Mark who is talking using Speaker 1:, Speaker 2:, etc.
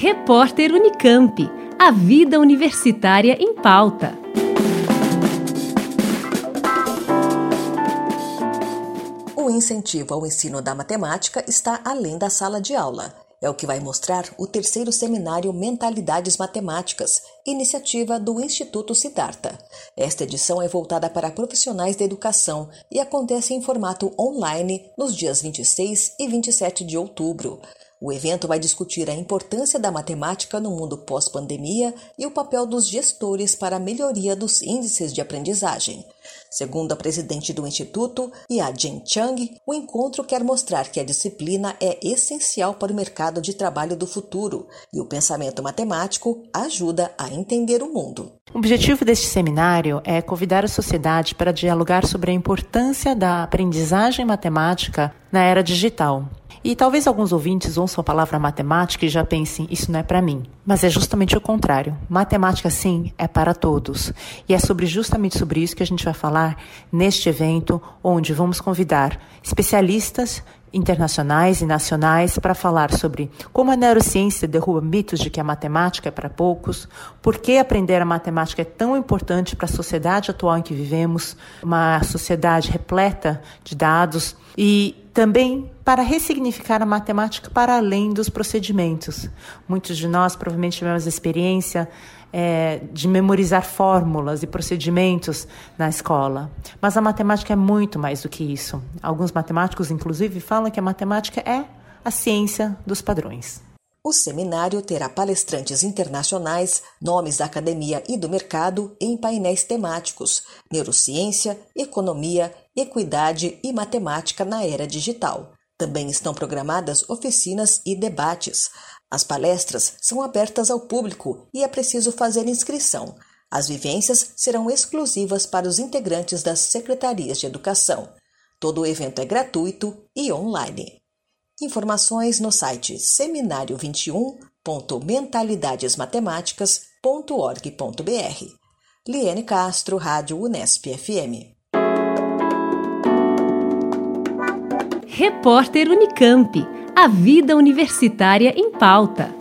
Speaker 1: Repórter Unicamp. A vida universitária em pauta.
Speaker 2: O incentivo ao ensino da matemática está além da sala de aula. É o que vai mostrar o terceiro seminário Mentalidades Matemáticas, iniciativa do Instituto Siddhartha. Esta edição é voltada para profissionais da educação e acontece em formato online nos dias 26 e 27 de outubro. O evento vai discutir a importância da matemática no mundo pós-pandemia e o papel dos gestores para a melhoria dos índices de aprendizagem. Segundo a presidente do Instituto, Yajin Chang, o encontro quer mostrar que a disciplina é essencial para o mercado de trabalho do futuro e o pensamento matemático ajuda a entender o mundo.
Speaker 3: O objetivo deste seminário é convidar a sociedade para dialogar sobre a importância da aprendizagem matemática na era digital. E talvez alguns ouvintes ouçam a palavra matemática e já pensem, isso não é para mim. Mas é justamente o contrário. Matemática, sim, é para todos. E é sobre justamente sobre isso que a gente vai falar neste evento, onde vamos convidar especialistas internacionais e nacionais para falar sobre como a neurociência derruba mitos de que a matemática é para poucos, por que aprender a matemática é tão importante para a sociedade atual em que vivemos, uma sociedade repleta de dados e também para ressignificar a matemática para além dos procedimentos. Muitos de nós provavelmente tivemos experiência é, de memorizar fórmulas e procedimentos na escola. Mas a matemática é muito mais do que isso. Alguns matemáticos, inclusive, falam que a matemática é a ciência dos padrões.
Speaker 2: O seminário terá palestrantes internacionais, nomes da academia e do mercado em painéis temáticos: neurociência, economia, equidade e matemática na era digital. Também estão programadas oficinas e debates. As palestras são abertas ao público e é preciso fazer inscrição. As vivências serão exclusivas para os integrantes das secretarias de educação. Todo o evento é gratuito e online. Informações no site seminário21.mentalidadesmatemáticas.org.br. Liane Castro, Rádio Unesp FM.
Speaker 1: Repórter Unicamp. A vida universitária em pauta.